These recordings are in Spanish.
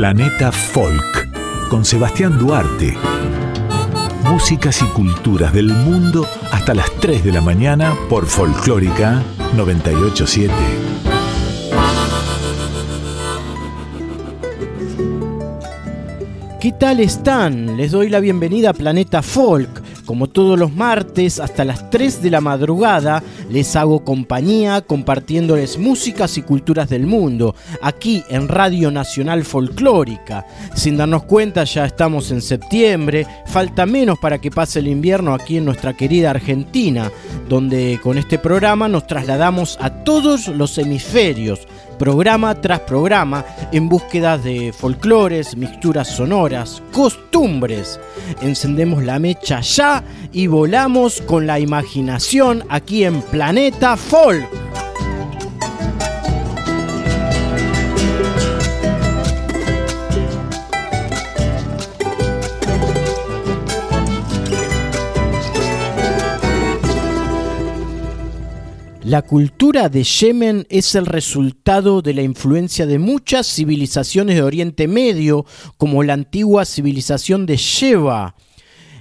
Planeta Folk con Sebastián Duarte. Músicas y culturas del mundo hasta las 3 de la mañana por Folclórica 987. ¿Qué tal están? Les doy la bienvenida a Planeta Folk como todos los martes, hasta las 3 de la madrugada, les hago compañía compartiéndoles músicas y culturas del mundo, aquí en Radio Nacional Folclórica. Sin darnos cuenta, ya estamos en septiembre, falta menos para que pase el invierno aquí en nuestra querida Argentina, donde con este programa nos trasladamos a todos los hemisferios programa tras programa en búsqueda de folclores, mixturas sonoras, costumbres. Encendemos la mecha ya y volamos con la imaginación aquí en Planeta Folk. La cultura de Yemen es el resultado de la influencia de muchas civilizaciones de Oriente Medio, como la antigua civilización de Sheba,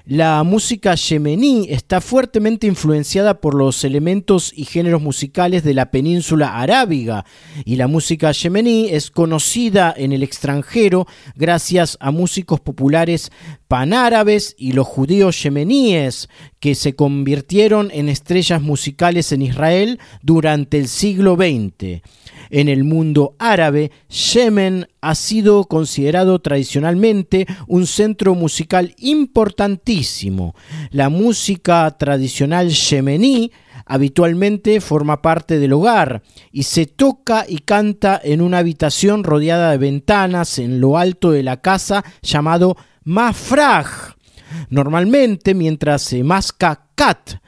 la música yemení está fuertemente influenciada por los elementos y géneros musicales de la península arábiga y la música yemení es conocida en el extranjero gracias a músicos populares panárabes y los judíos yemeníes que se convirtieron en estrellas musicales en Israel durante el siglo XX. En el mundo árabe, Yemen ha sido considerado tradicionalmente un centro musical importantísimo. La música tradicional yemení habitualmente forma parte del hogar y se toca y canta en una habitación rodeada de ventanas en lo alto de la casa llamado mafraj. Normalmente mientras se masca cat,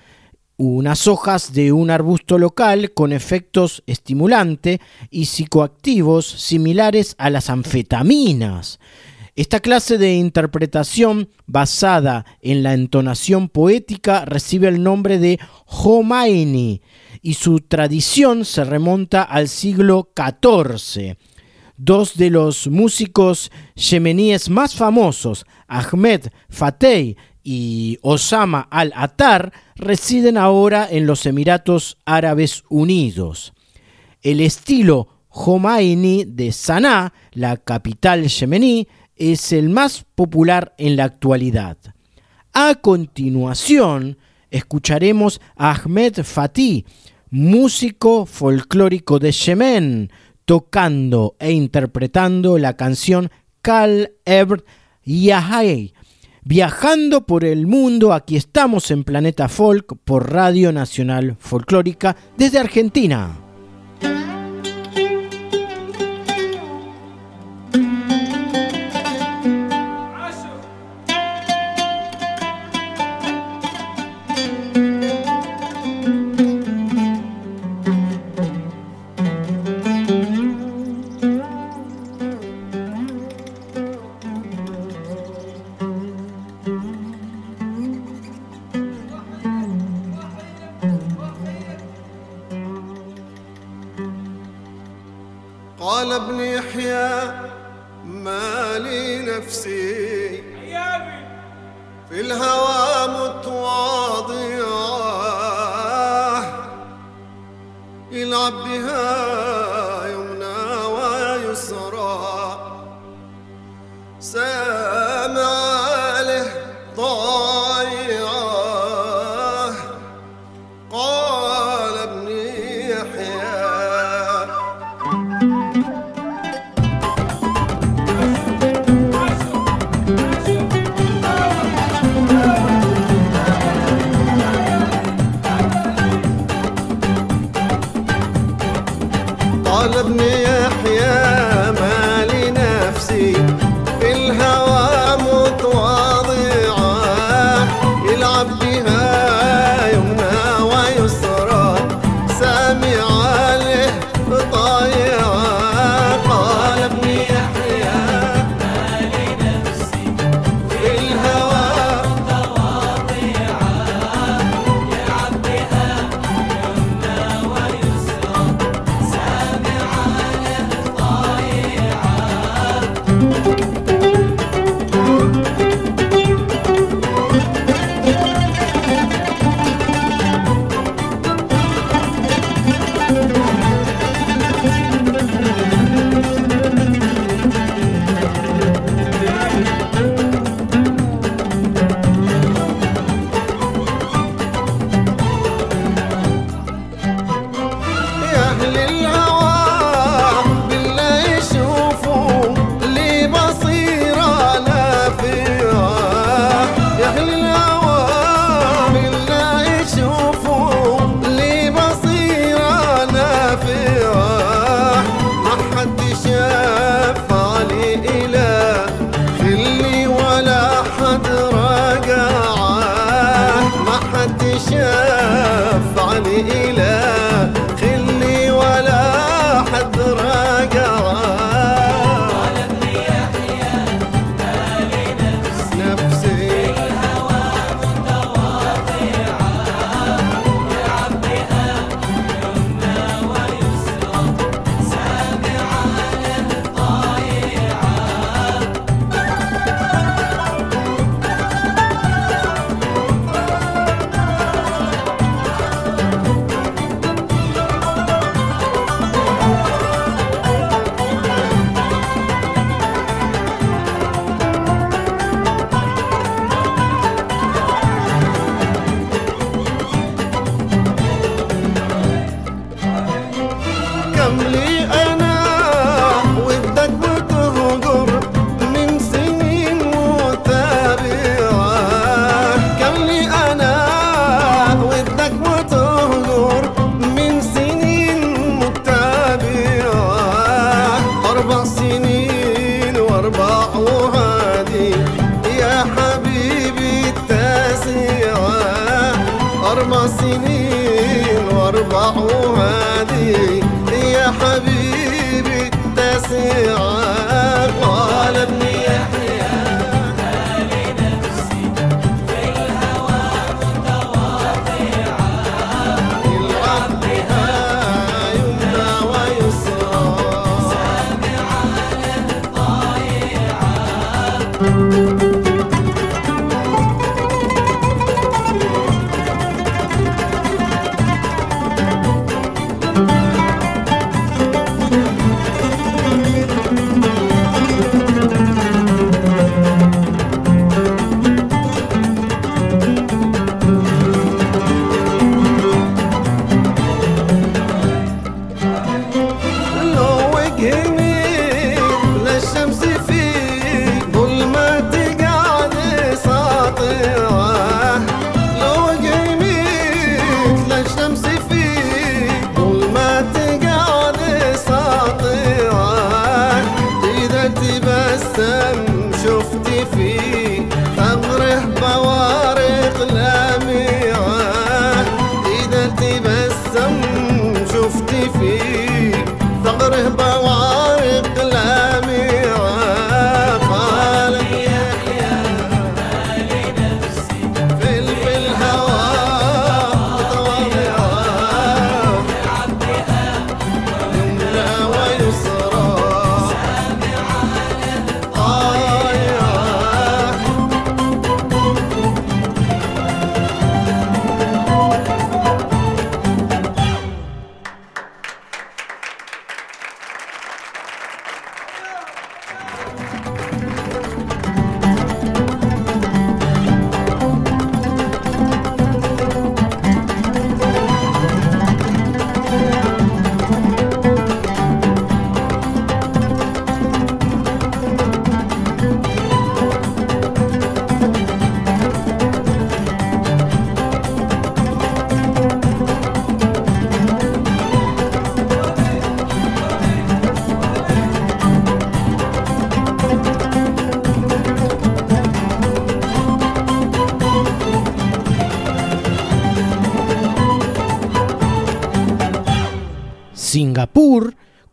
unas hojas de un arbusto local con efectos estimulantes y psicoactivos similares a las anfetaminas. Esta clase de interpretación basada en la entonación poética recibe el nombre de Homaini y su tradición se remonta al siglo XIV. Dos de los músicos yemeníes más famosos, Ahmed Fateh y Osama al-Attar residen ahora en los Emiratos Árabes Unidos. El estilo Homaini de Sanaa, la capital yemení, es el más popular en la actualidad. A continuación, escucharemos a Ahmed Fatih, músico folclórico de Yemen, tocando e interpretando la canción Kal Ebr Yahai, Viajando por el mundo, aquí estamos en Planeta Folk por Radio Nacional Folclórica desde Argentina. قال ابن يحيى ما لي نفسي في الهوى متواضعة يلعب بها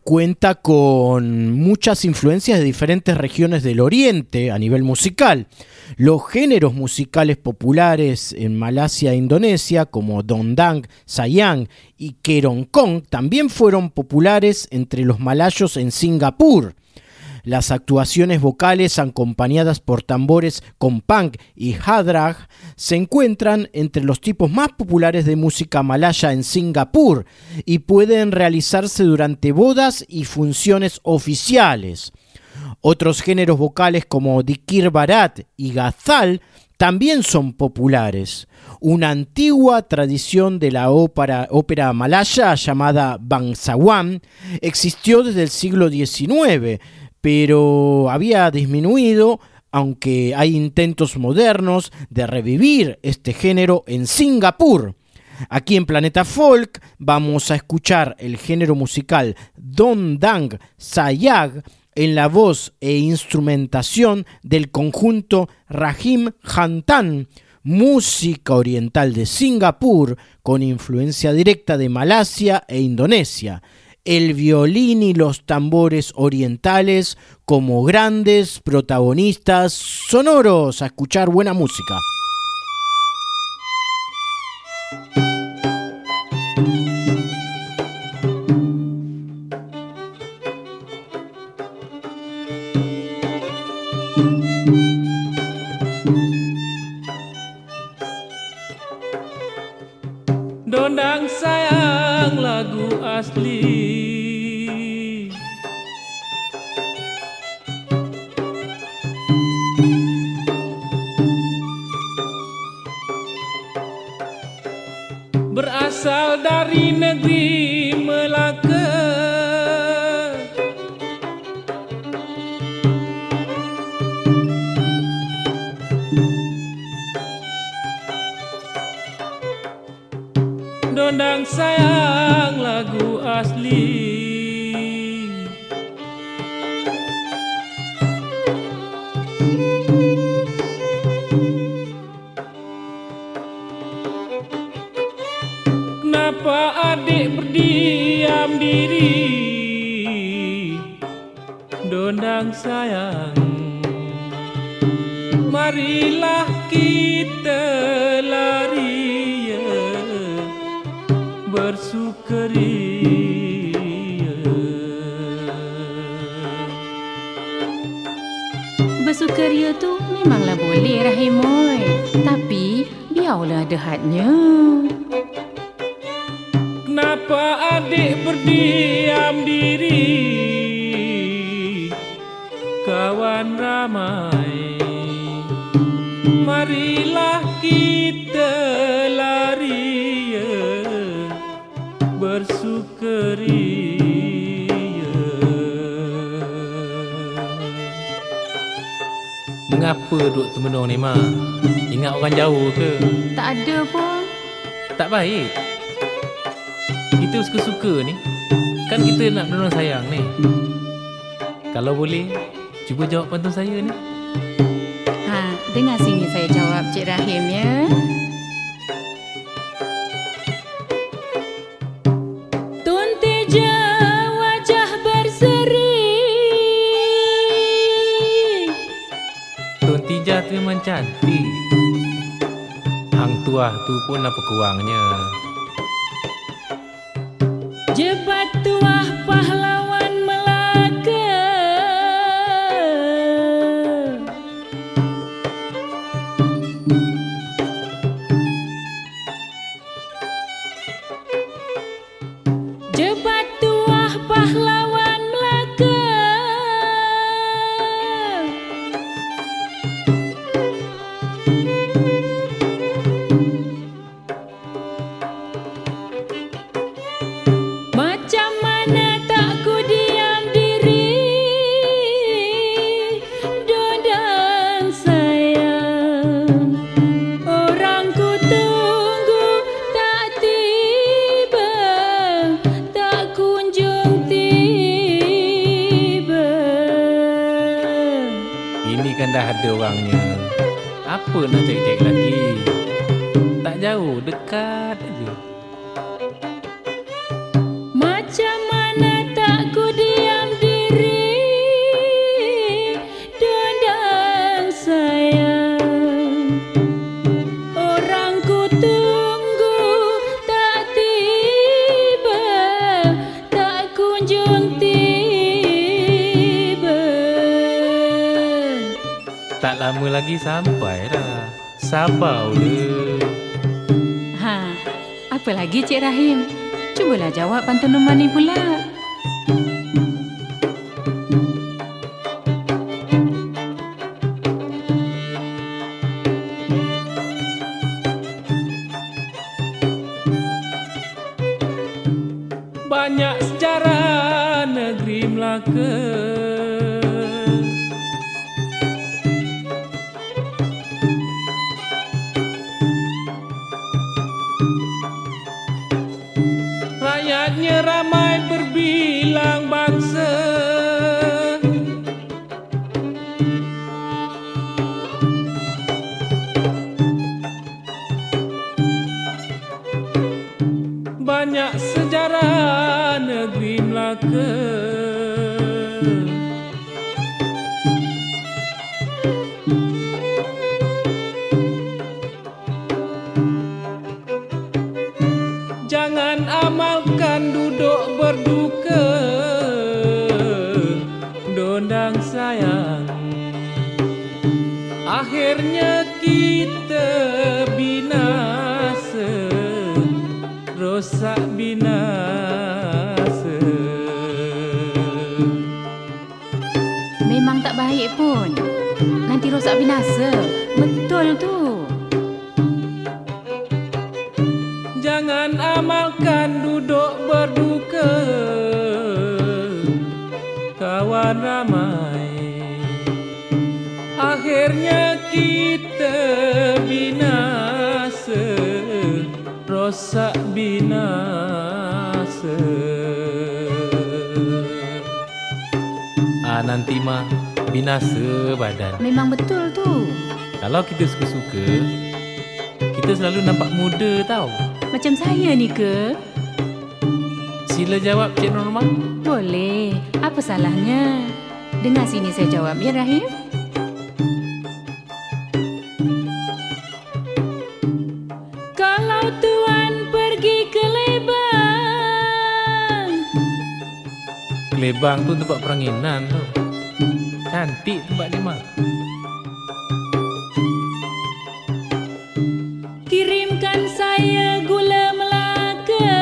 cuenta con muchas influencias de diferentes regiones del Oriente a nivel musical. Los géneros musicales populares en Malasia e Indonesia, como Dondang, Sayang y Kerongkong, también fueron populares entre los malayos en Singapur. Las actuaciones vocales acompañadas por tambores con punk y hadrag se encuentran entre los tipos más populares de música malaya en Singapur y pueden realizarse durante bodas y funciones oficiales. Otros géneros vocales como Dikir Barat y Gazal también son populares. Una antigua tradición de la ópera, ópera malaya llamada Bangsawan existió desde el siglo XIX pero había disminuido, aunque hay intentos modernos de revivir este género en Singapur. Aquí en Planeta Folk vamos a escuchar el género musical Don Dang Sayag en la voz e instrumentación del conjunto Rahim Hantan, música oriental de Singapur con influencia directa de Malasia e Indonesia, el violín y los tambores orientales como grandes protagonistas sonoros a escuchar buena música. Mengapa duduk termenung ni, Ma? Ingat orang jauh ke? Tak ada pun. Tak baik. Kita suka-suka ni. Kan kita nak menolong sayang ni. Kalau boleh, cuba jawab pantun saya ni. Ha, dengar sini saya Rahim ya. cantik. Hang tuah tu pun apa kurangnya? Jebat tuah pahlawan Tak lama lagi sampai dah. Sabar ule Ha, apa lagi Cik Rahim? Cubalah jawab pantun Numan ni pula. Rosak binasa. Betul tu. Jangan amalkan duduk berduka. Kawan ramai. Akhirnya kita binasa. Rosak binasa. Ah nanti mah binasa badan Memang betul tu. Kalau kita suka-suka Kita selalu nampak muda tau Macam saya ni ke? Sila jawab Cik Norma Boleh. Apa salahnya? Dengar sini saya jawab ya Rahim. Kalau tuan pergi ke Lebang Kelebang tu tempat peranginan tu Cantik tempat mah Kirimkan saya gula Melaka.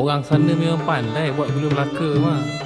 Orang sana memang pandai buat gula Melaka mah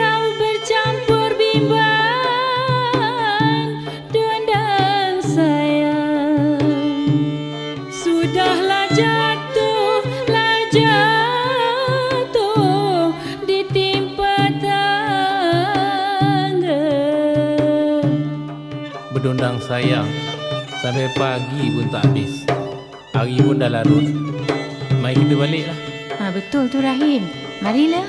Sayang Sampai pagi pun tak habis Hari pun dah larut Mari kita balik lah Ha, betul tu Rahim. Marilah.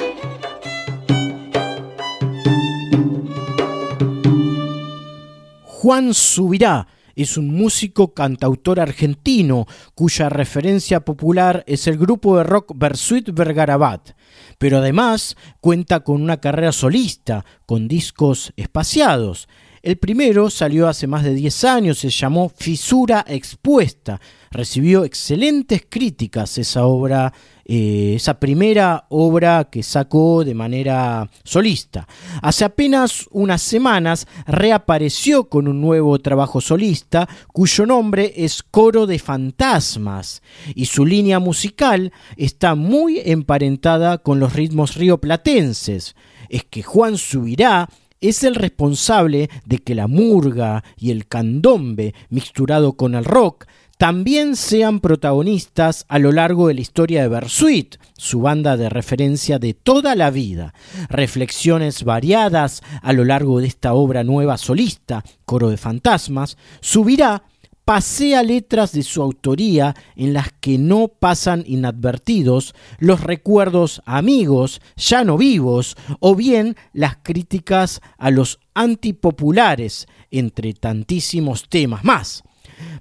Juan Subirá es un músico cantautor argentino cuya referencia popular es el grupo de rock Bersuit Vergarabat, pero además cuenta con una carrera solista, con discos espaciados. El primero salió hace más de 10 años, se llamó Fisura Expuesta. Recibió excelentes críticas esa obra, eh, esa primera obra que sacó de manera solista. Hace apenas unas semanas reapareció con un nuevo trabajo solista cuyo nombre es Coro de Fantasmas y su línea musical está muy emparentada con los ritmos rioplatenses. Es que Juan Subirá es el responsable de que la murga y el candombe mixturado con el rock también sean protagonistas a lo largo de la historia de Bersuit, su banda de referencia de toda la vida. Reflexiones variadas a lo largo de esta obra nueva solista, Coro de Fantasmas, subirá pasea letras de su autoría en las que no pasan inadvertidos los recuerdos amigos ya no vivos o bien las críticas a los antipopulares, entre tantísimos temas más.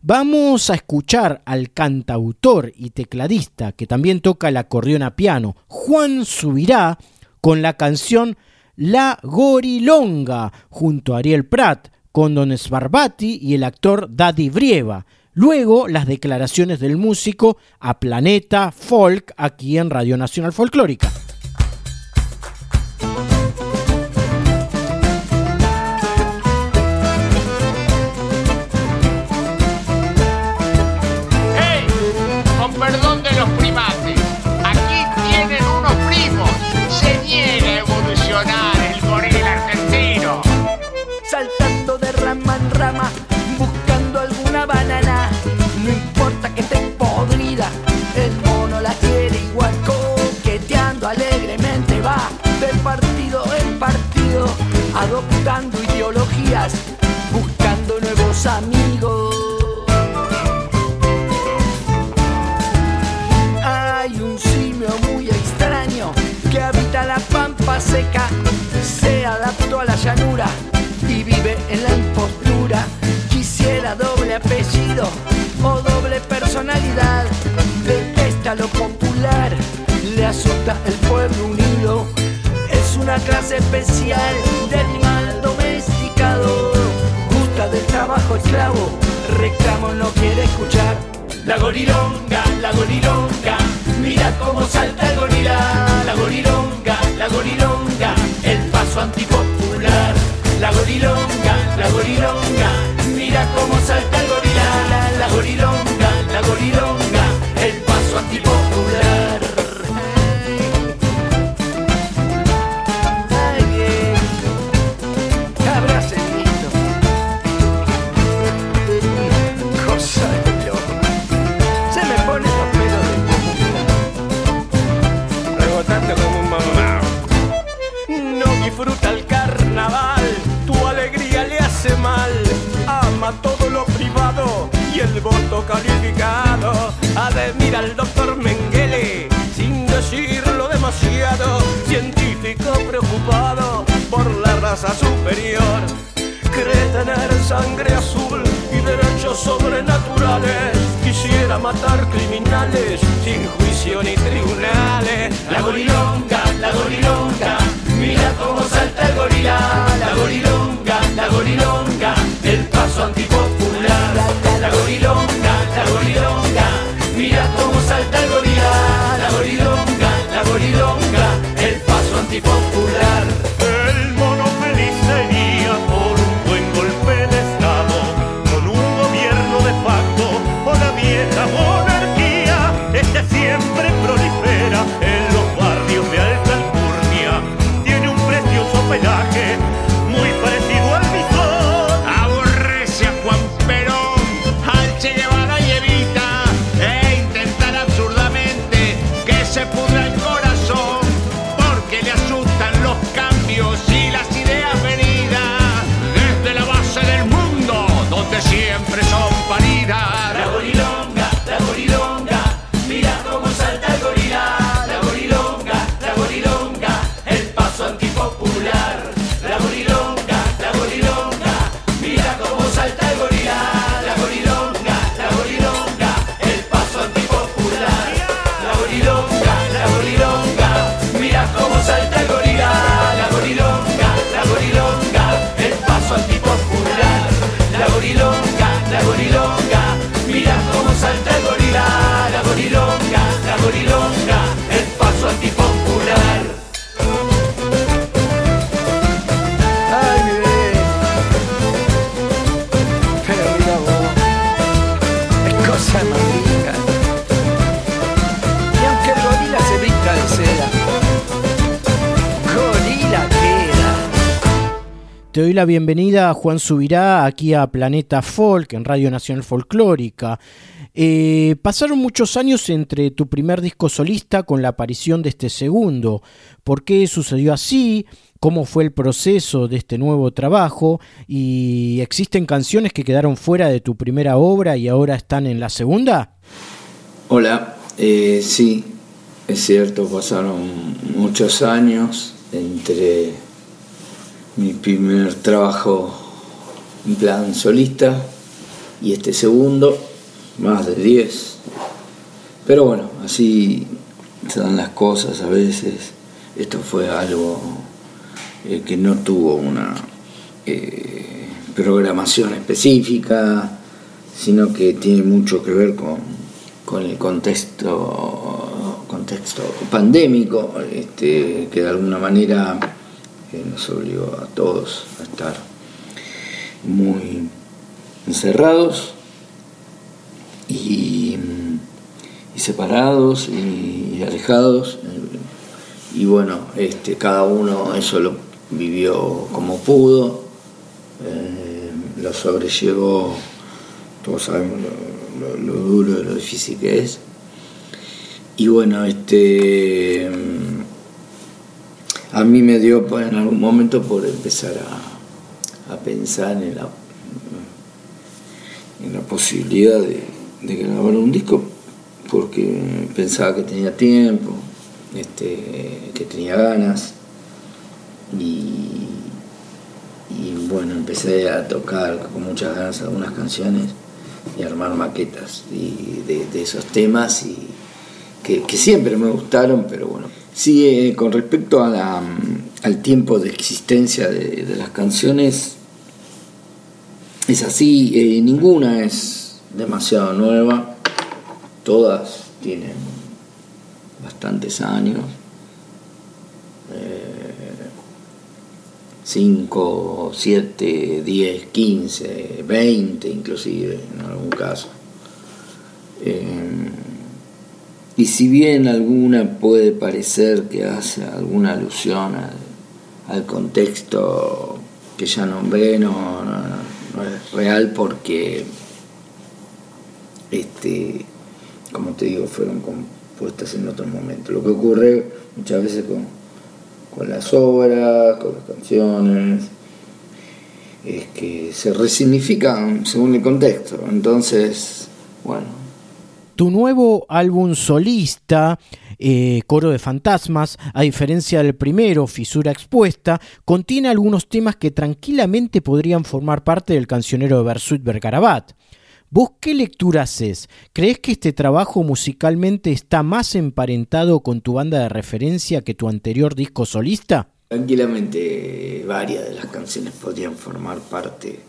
Vamos a escuchar al cantautor y tecladista que también toca el acordeón a piano, Juan Subirá, con la canción La Gorilonga, junto a Ariel Prat, con Don Sbarbati y el actor Daddy Brieva. Luego las declaraciones del músico a Planeta Folk aquí en Radio Nacional Folclórica. Adoptando ideologías, buscando nuevos amigos. Hay un simio muy extraño que habita la pampa seca, se adaptó a la llanura y vive en la impostura. Quisiera doble apellido o doble personalidad, detesta lo popular, le asusta el pueblo unido. Es una clase especial de trabajo esclavo, reclamo no quiere escuchar. La gorilonga, la gorilonga, mira cómo salta el gorila. La gorilonga, la gorilonga, criminales sin juicio ni tribunales. La gorilonga, la gorilonga, mira cómo salta el gorila. Bienvenida a Juan Subirá aquí a Planeta Folk en Radio Nacional Folclórica. Eh, pasaron muchos años entre tu primer disco solista con la aparición de este segundo. ¿Por qué sucedió así? ¿Cómo fue el proceso de este nuevo trabajo? ¿Y existen canciones que quedaron fuera de tu primera obra y ahora están en la segunda? Hola, eh, sí, es cierto, pasaron muchos años entre mi primer trabajo en plan solista y este segundo, más de 10. Pero bueno, así se dan las cosas a veces. Esto fue algo eh, que no tuvo una eh, programación específica, sino que tiene mucho que ver con, con el contexto, contexto pandémico, este, que de alguna manera eh, nos obligó a todos a estar muy encerrados y, y separados y, y alejados. Y bueno, este, cada uno eso lo vivió como pudo. Eh, lo sobrellevó, todos sabemos lo, duro, lo difícil que es. Y bueno, este a mí me dio en algún momento por empezar a, pensar en la, en la posibilidad de, grabar un disco porque pensaba que tenía tiempo, este, que tenía ganas y, bueno, empecé a tocar con muchas ganas algunas canciones y armar maquetas y de, esos temas y que, siempre me gustaron, pero bueno. Sí, eh, con respecto a al tiempo de existencia de, las canciones, es así, eh, ninguna es demasiado nueva, todas tienen bastantes años. 5, 7, 10, 15, 20 inclusive en algún caso. Eh, y si bien alguna puede parecer que hace alguna alusión al, contexto que ya nombré, no, no, es real porque, este, como te digo, fueron compuestas en otro momento. Lo que ocurre muchas veces con, con las obras, con las canciones, es que se resignifican según el contexto. Entonces, bueno. Tu nuevo álbum solista, eh, Coro de Fantasmas, a diferencia del primero, Fisura Expuesta, contiene algunos temas que tranquilamente podrían formar parte del cancionero de Bersuit Bergarabat. ¿Vos qué lectura haces? ¿Crees que este trabajo musicalmente está más emparentado con tu banda de referencia que tu anterior disco solista? Tranquilamente varias de las canciones podrían formar parte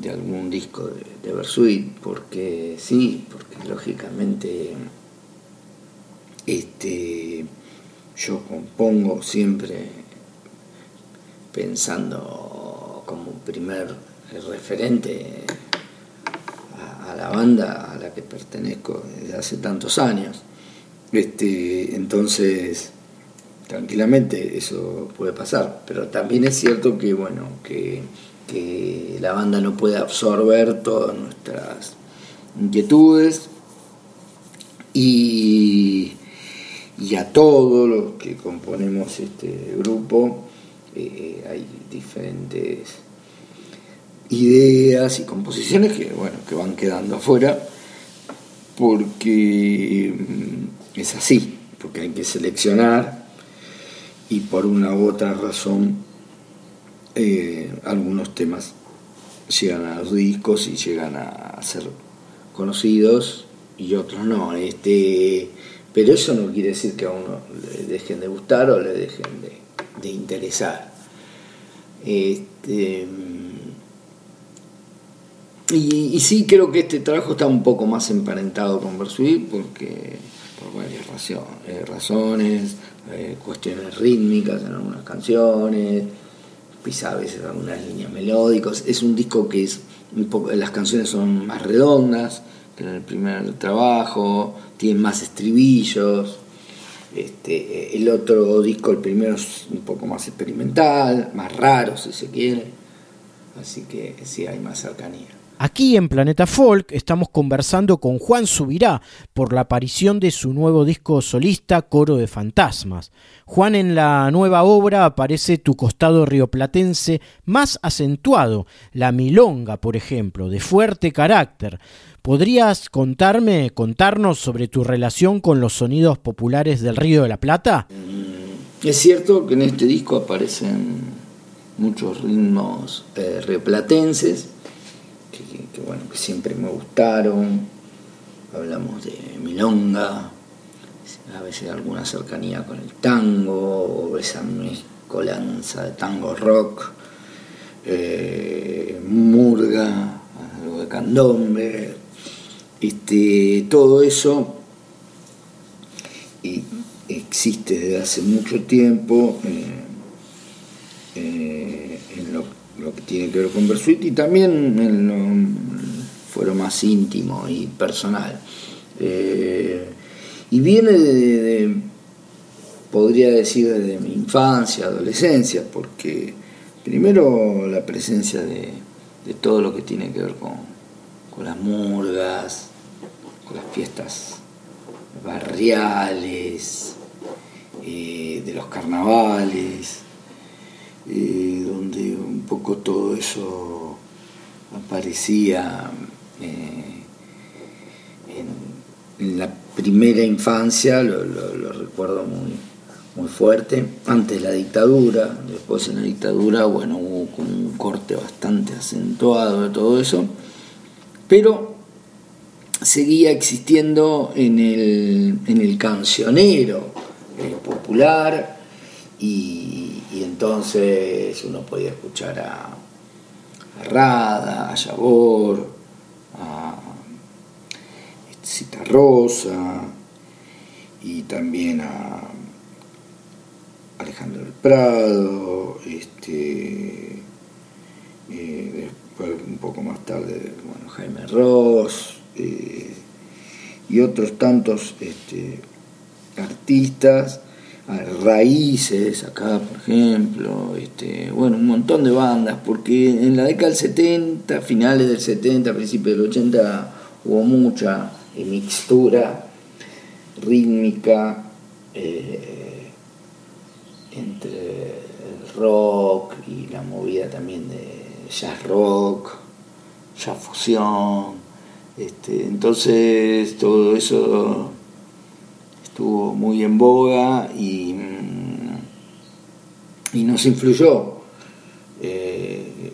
de algún disco de, de Versuit, porque sí, porque lógicamente este, yo compongo siempre pensando como primer referente a, la banda a la que pertenezco desde hace tantos años. Este, entonces, tranquilamente eso puede pasar, pero también es cierto que, bueno, que, la banda no puede absorber todas nuestras inquietudes. Y, a todos los que componemos este grupo eh, hay diferentes ideas y composiciones que, bueno, que van quedando afuera porque mm, es así, porque hay que seleccionar y por una u otra razón eh, algunos temas llegan a los discos y llegan a ser conocidos y otros no. Este, pero eso no quiere decir que a uno le dejen de gustar o le dejen de, de interesar. Este, y, sí creo que este trabajo está un poco más emparentado con Versuit porque por varias eh, razones, eh, cuestiones rítmicas en algunas canciones, quizá a veces algunas líneas melódicas. Es un disco que es un poco, las canciones son más redondas que en el primer trabajo, tienen más estribillos. Este, el otro disco, el primero, es un poco más experimental, más raro si se quiere. Así que sí hay más cercanía. Aquí en Planeta Folk estamos conversando con Juan Subirá por la aparición de su nuevo disco solista Coro de Fantasmas. Juan, en la nueva obra aparece tu costado rioplatense más acentuado, la milonga, por ejemplo, de fuerte carácter. ¿Podrías contarme, contarnos sobre tu relación con los sonidos populares del Río de la Plata? Mm, es cierto que en este disco aparecen muchos ritmos eh, rioplatenses que, bueno, que siempre me gustaron. Hablamos de milonga, a veces alguna cercanía con el tango, o esa mezcolanza de tango rock, eh, murga, algo de candombe, este, todo eso existe desde hace mucho tiempo eh, eh, en lo lo que tiene que ver con Versuit y también en lo fuero más íntimo y personal. Eh, y viene de, podría decir, desde mi infancia, adolescencia, porque Primero la presencia de, todo lo que tiene que ver con, las murgas, con las fiestas barriales, eh, de los carnavales, eh, donde un poco todo eso aparecía eh, en, la primera infancia, lo, recuerdo muy, muy fuerte, antes la dictadura, después en la dictadura, bueno, hubo un corte bastante acentuado de todo eso, pero seguía existiendo en el, en el cancionero eh, popular y, entonces uno podía escuchar a, Rada, a Yabor, a Cita Rosa y también a Alejandro del Prado, este, eh, después un poco más tarde, bueno, Jaime Ross eh, y otros tantos este, artistas, raíces acá por ejemplo, este, bueno, un montón de bandas, porque en la década del 70, finales del 70, principios del 80 hubo mucha mixtura rítmica. Eh, entre el rock y la movida también de jazz rock, jazz fusión. Este, entonces todo eso estuvo muy en boga y, mm, y nos influyó. Eh,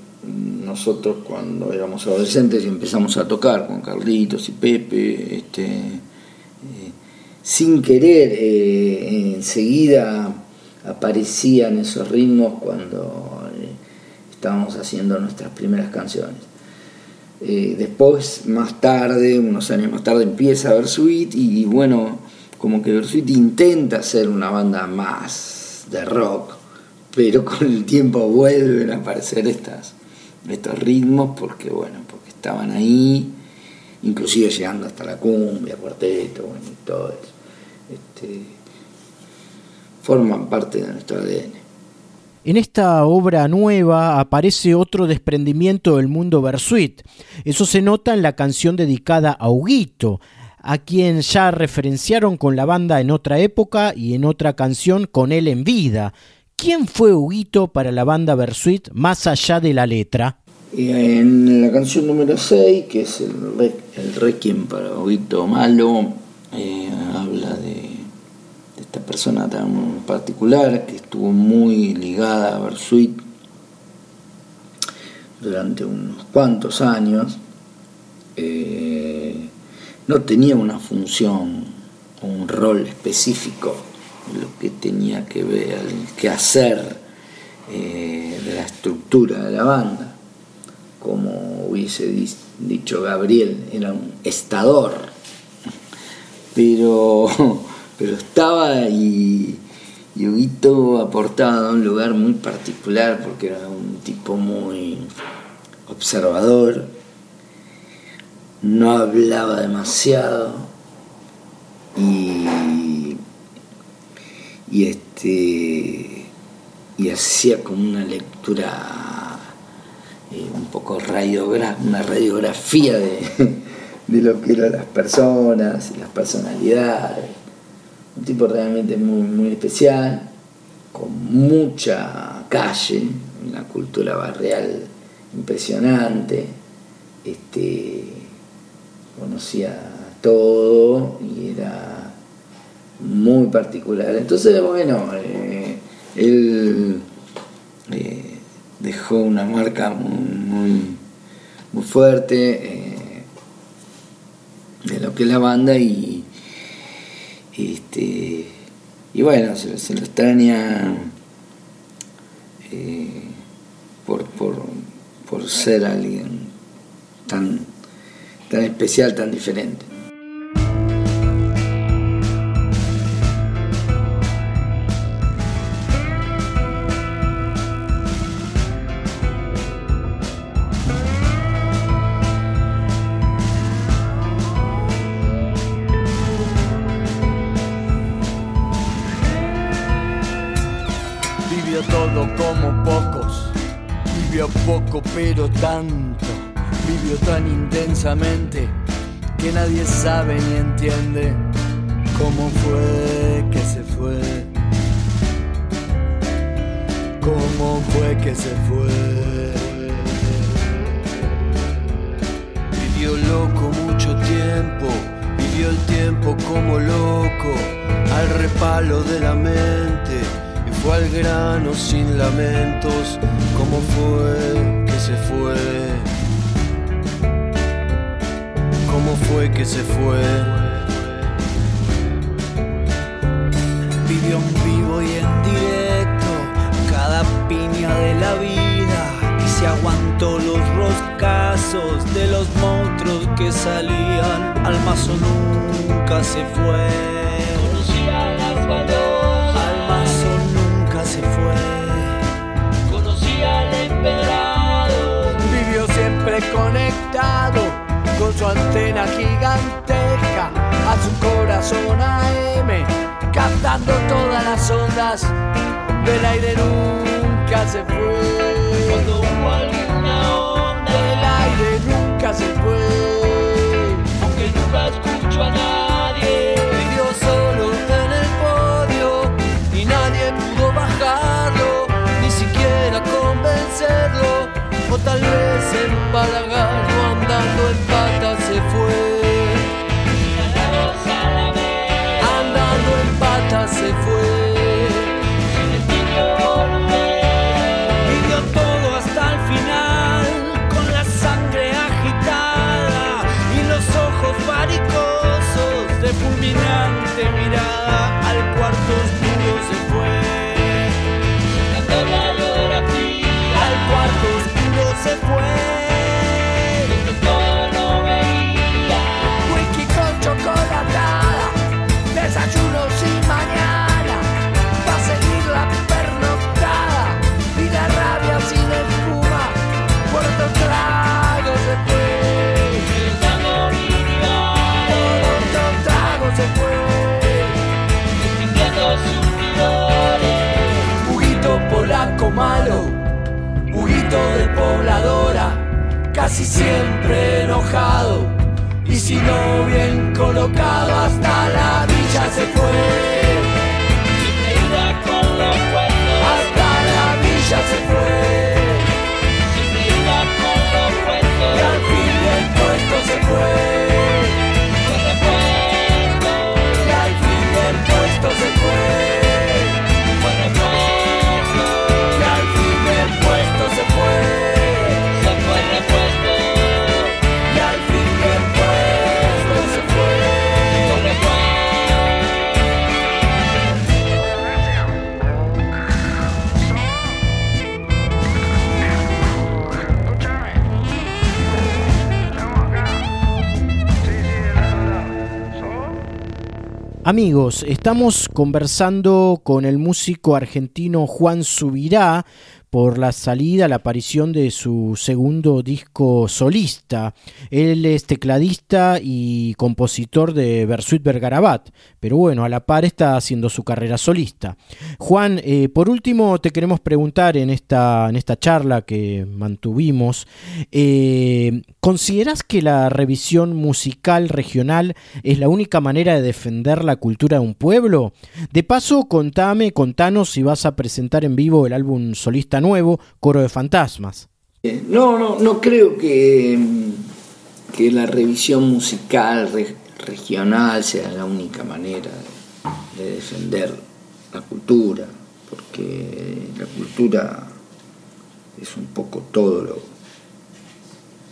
nosotros cuando éramos adolescentes y empezamos a tocar con Carlitos y Pepe, este, eh, sin querer, eh, enseguida aparecían esos ritmos cuando estábamos haciendo nuestras primeras canciones. Después, más tarde, unos años más tarde, empieza Versuit y, bueno, como que Versuit intenta ser una banda más de rock, pero con el tiempo vuelven a aparecer estas, estos ritmos porque, bueno, porque estaban ahí, inclusive llegando hasta la cumbia, cuarteto, y todo eso. Este, forman parte de nuestro ADN. En esta obra nueva aparece otro desprendimiento del mundo Versuit. Eso se nota en la canción dedicada a Huguito, a quien ya referenciaron con la banda en otra época y en otra canción con él en vida. ¿Quién fue Huguito para la banda Versuit más allá de la letra? En la canción número 6, que es el, el Requiem para Huguito Malo, eh, habla de esta persona tan particular que estuvo muy ligada a Versuit durante unos cuantos años, eh, no tenía una función o un rol específico lo que tenía que ver, que hacer eh, de la estructura de la banda. Como hubiese dicho Gabriel, era un estador. Pero pero estaba y, y aportaba a un lugar muy particular porque era un tipo muy observador, no hablaba demasiado y, y este y hacía como una lectura eh, un poco radiografía, una radiografía de, de lo que eran las personas y las personalidades. Un tipo realmente muy, muy especial, con mucha calle, una cultura barrial impresionante, este, conocía todo y era muy particular. Entonces, bueno, eh, él eh, dejó una marca muy, muy, fuerte eh, de lo que es la banda y este, y bueno, se, lo extraña eh, por, por, ser alguien tan, tan especial, tan diferente. todo como pocos, poco pero tanto, vivió tan intensamente que nadie sabe ni entiende cómo fue que se fue. Cómo fue que se fue. Vivió loco mucho tiempo, vivió el tiempo como loco, al repalo de la mente, y fue al grano sin lamentos, cómo fue que se fue. Cómo fue que se fue. Vivió en vivo y en directo cada piña de la vida y se aguantó los roscazos de los monstruos que salían. Al mazo nunca se fue. Al mazo nunca se fue. Conocía al emperador. Vivió siempre conectado con su antena gigantesca a su corazón AM, captando todas las ondas del aire nunca se fue. Cuando hubo alguna onda del aire nunca se fue, aunque nunca escucho a nadie. Vivió solo en el podio y nadie pudo bajarlo, ni siquiera convencerlo, tal vez empalagarlo andando en patas se fue. Andando en patas se fue. Siempre enojado. Y si no bien colocado hasta Amigos, estamos conversando con el músico argentino Juan Subirá por la salida, la aparición de su segundo disco solista. Él es tecladista y compositor de Bersuit Bergarabat, pero bueno, a la par está haciendo su carrera solista. Juan, eh, por último te queremos preguntar en esta, en esta charla que mantuvimos, eh, ¿consideras que la revisión musical regional es la única manera de defender la cultura de un pueblo? De paso, contame, contanos si vas a presentar en vivo el álbum solista nuevo, Coro de Fantasmas. Eh, No, no, no creo que, mm, que la revisión musical re- regional sea la única manera de, de defender la cultura, porque la cultura es un poco todo lo,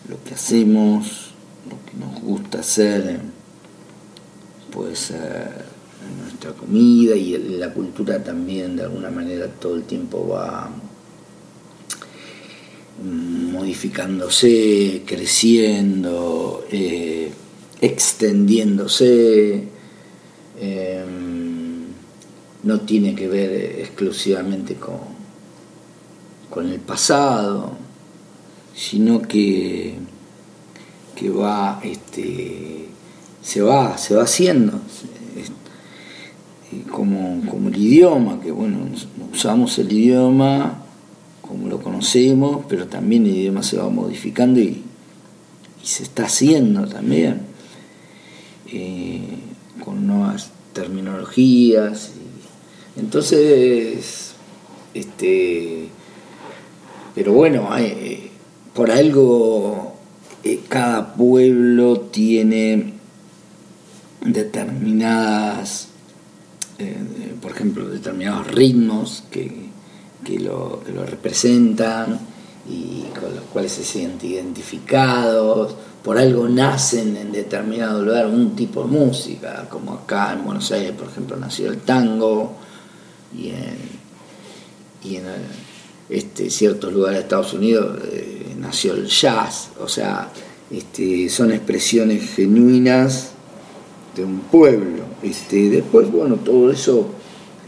lo que hacemos, lo que nos gusta hacer, puede ser nuestra comida y la cultura también de alguna manera todo el tiempo va modificándose, creciendo, eh, extendiéndose, eh, no tiene que ver exclusivamente con, con el pasado, sino que, que va, este, se va, se va haciendo, como, como el idioma, que bueno, usamos el idioma como lo conocemos, pero también el idioma se va modificando y, se está haciendo también, eh, con nuevas terminologías. entonces, este, pero bueno, hay, por algo eh, cada pueblo tiene determinadas, eh, por ejemplo, determinados ritmos que, lo, representan y con los cuales se sienten identificados, por algo nacen en determinado lugar un tipo de música, como acá en Buenos Aires, por ejemplo, nació el tango y en, y en este, ciertos lugares de Estados Unidos eh, nació el jazz, o sea, este, son expresiones genuinas de un pueblo. Este, después, bueno, todo eso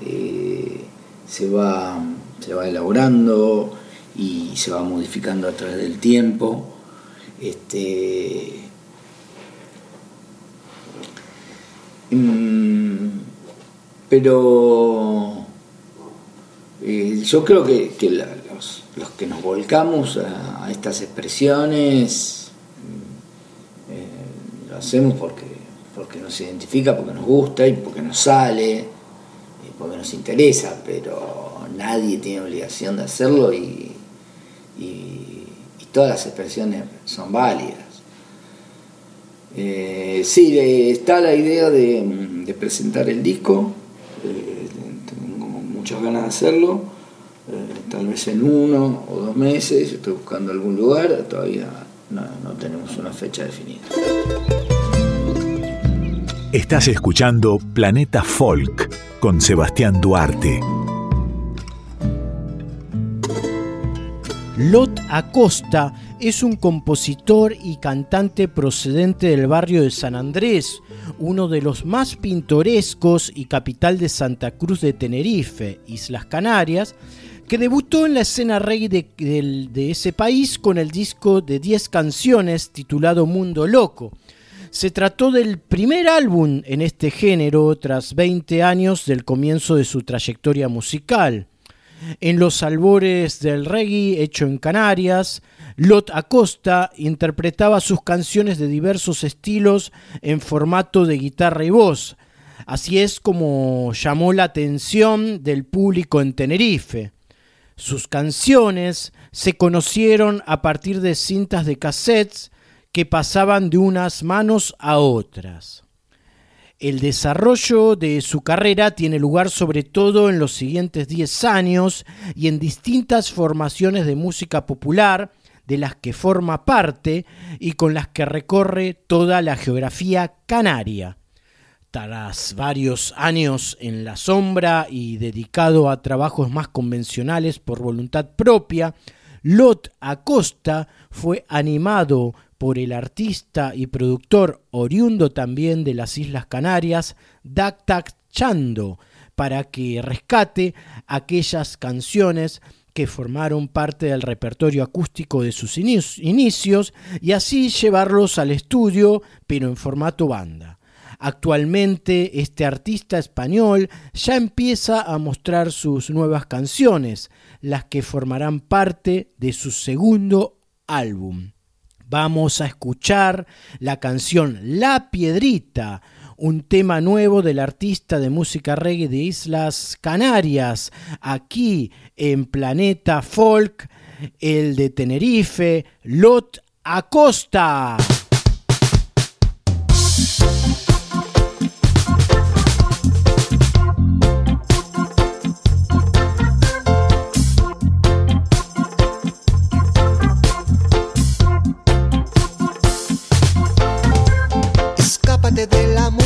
eh, se, va, se va elaborando y se va modificando a través del tiempo. Este, mm, pero eh, yo creo que, los, que nos volcamos a, estas expresiones mm, eh, lo hacemos porque, porque nos identifica, porque nos gusta y porque nos sale, porque nos interesa, pero nadie tiene obligación de hacerlo y, todas las expresiones son válidas. Eh, sí, está la idea de presentar el disco muchas ganas de hacerlo, eh, tal vez en uno o dos meses, estoy buscando algún lugar, todavía no tenemos una fecha definida. Estás escuchando Planeta Folk con Sebastián Duarte. Lot Acosta es un compositor y cantante procedente del barrio de San Andrés, uno de los más pintorescos y capital de Santa Cruz de Tenerife, Islas Canarias, que debutó en la escena reggae de, ese país con el disco de 10 canciones titulado Mundo Loco. Se trató del primer álbum en este género tras 20 años del comienzo de su trayectoria musical. En los albores del reggae hecho en Canarias, Lot Acosta interpretaba sus canciones de diversos estilos en formato de guitarra y voz. Así es como llamó la atención del público en Tenerife. Sus canciones se conocieron a partir de cintas de cassettes que pasaban de unas manos a otras. El desarrollo de su carrera tiene lugar sobre todo en los siguientes 10 años y en distintas formaciones de música popular, de las que forma parte y con las que recorre toda la geografía canaria. Tras varios años en la sombra y dedicado a trabajos más convencionales por voluntad propia, Lot Acosta fue animado por el artista y productor oriundo también de las Islas Canarias, Daktak Chando, para que rescate aquellas canciones que formaron parte del repertorio acústico de sus inicios y así llevarlos al estudio, pero en formato banda. Actualmente este artista español ya empieza a mostrar sus nuevas canciones, las que formarán parte de su segundo álbum. Vamos a escuchar la canción La Piedrita, un tema nuevo del artista de música reggae de Islas Canarias, aquí en Planeta Folk, el de Tenerife, Lot Acosta. Regala una sonrisa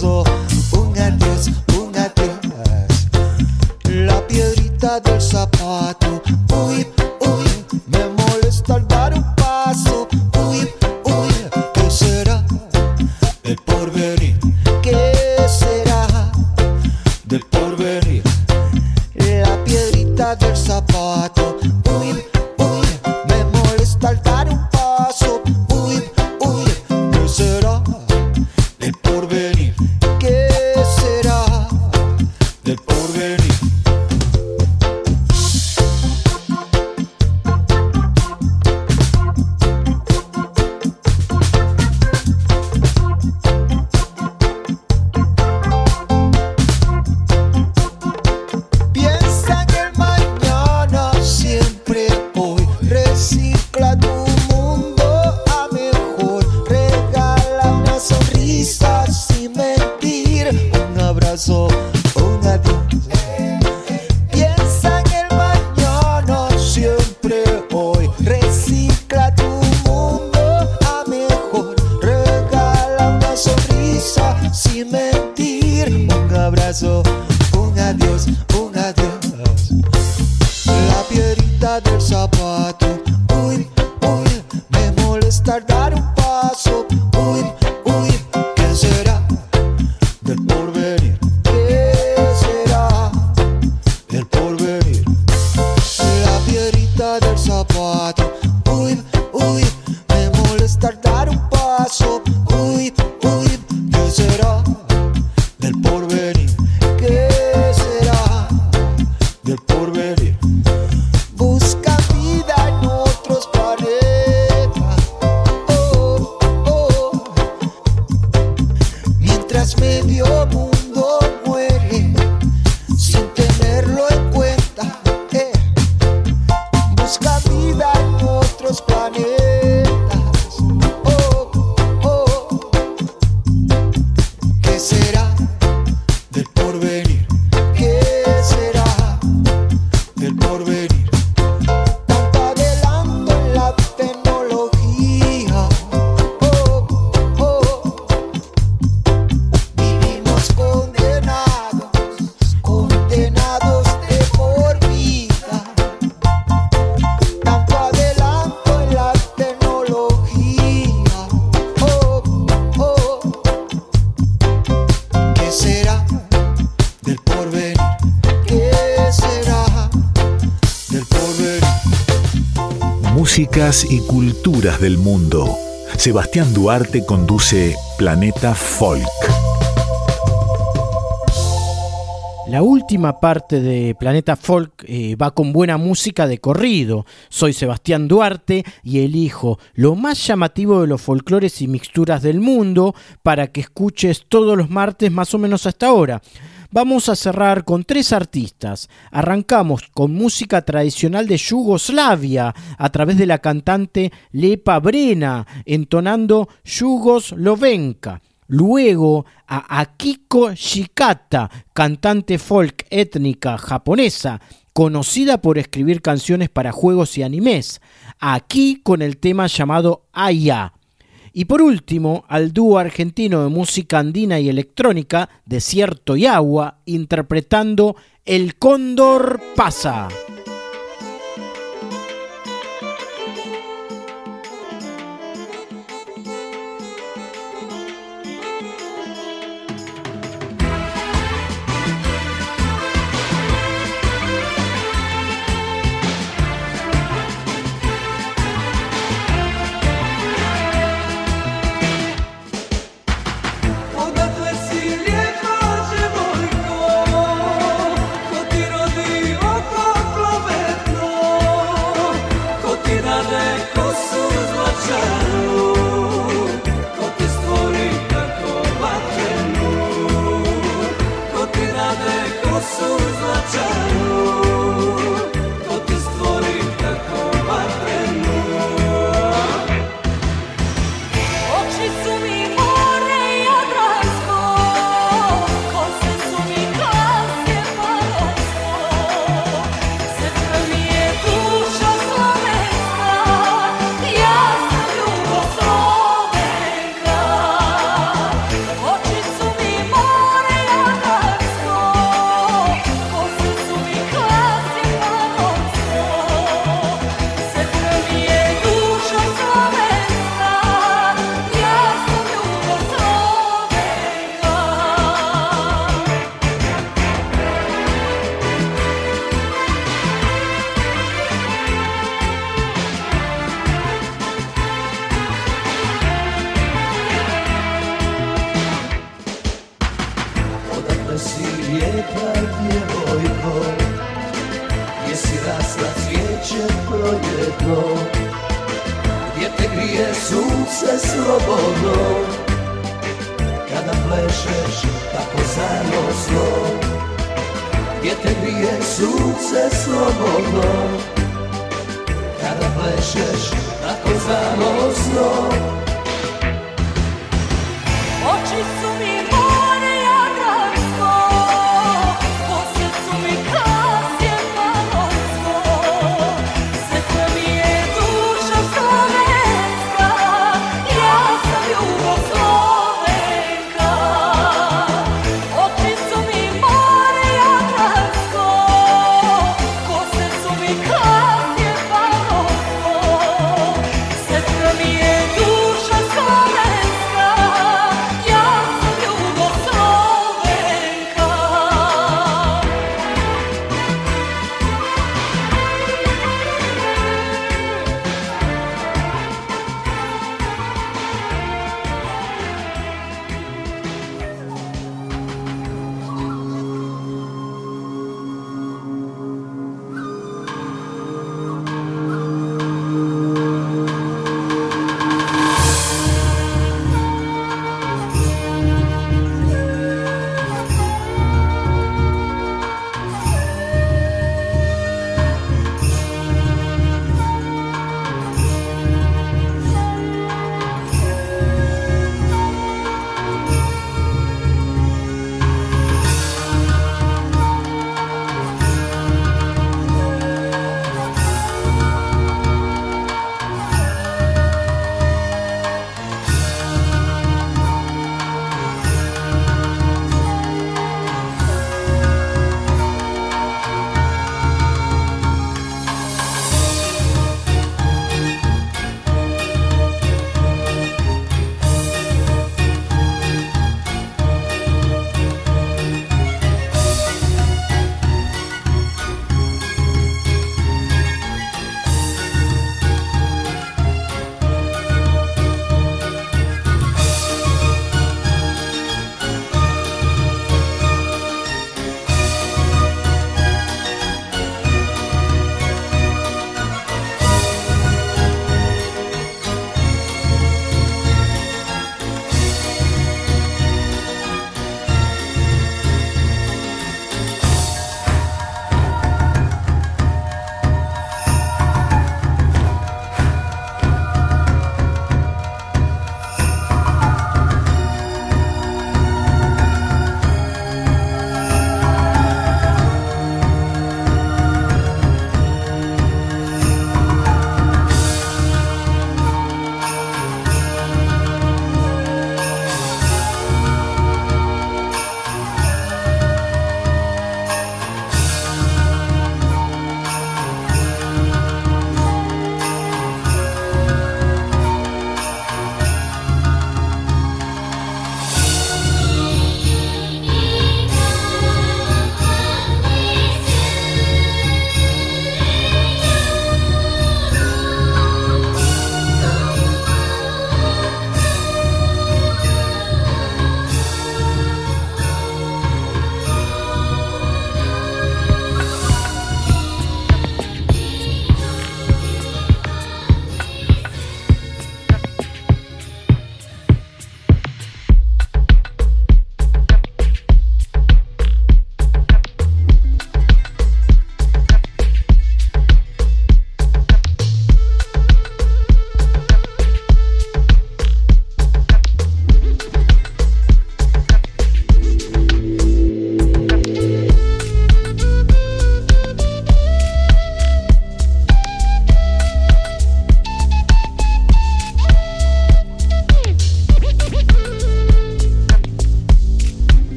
Un Y culturas del mundo. Sebastián Duarte conduce Planeta Folk. La última parte de Planeta Folk eh, va con buena música de corrido. Soy Sebastián Duarte y elijo lo más llamativo de los folclores y mixturas del mundo para que escuches todos los martes más o menos hasta ahora. Vamos a cerrar con tres artistas. Arrancamos con música tradicional de Yugoslavia a través de la cantante Lepa Brena, entonando Yugoslovenka. Luego a Akiko Shikata, cantante folk étnica japonesa, conocida por escribir canciones para juegos y animes, aquí con el tema llamado Aya. Y por último, al dúo argentino de música andina y electrónica, Desierto y Agua, interpretando El Cóndor pasa. Lijepa djevojko. Gdje si rasla cvijeće proljetno Gdje te grije sunce slobodno. Kada plešeš tako zanosno Gdje te grije sunce slobodno. Kada plešeš tako zanosno. Oči su